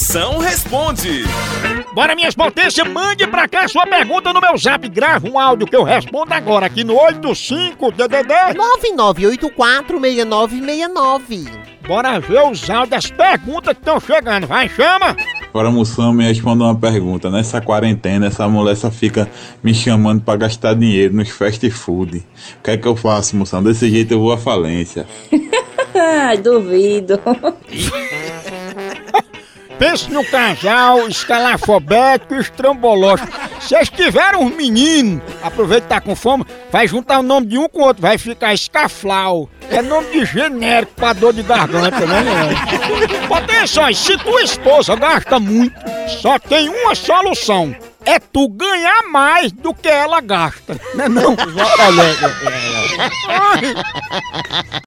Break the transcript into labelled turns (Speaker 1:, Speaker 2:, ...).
Speaker 1: Moção responde.
Speaker 2: Bora, minhas potências, mande pra cá sua pergunta no meu zap. Grava um áudio que eu respondo agora aqui no 85DDD.
Speaker 3: 99846969.
Speaker 2: Bora ver os áudios das perguntas que estão chegando. Vai, chama!
Speaker 4: Agora, Moção, me responda uma pergunta. Nessa quarentena, essa mulher só fica me chamando pra gastar dinheiro nos fast food. O que é que eu faço, Moção? Desse jeito eu vou à falência.
Speaker 5: Duvido.
Speaker 2: Pense no casal escalafobético e estrambológico. Se eles tiveram um menino, aproveita que tá com fome, vai juntar o nome de um com o outro, vai ficar escaflau. É nome de genérico pra dor de garganta, né? né? Atenção, se tua esposa gasta muito, só tem uma solução. É tu ganhar mais do que ela gasta. Não é não?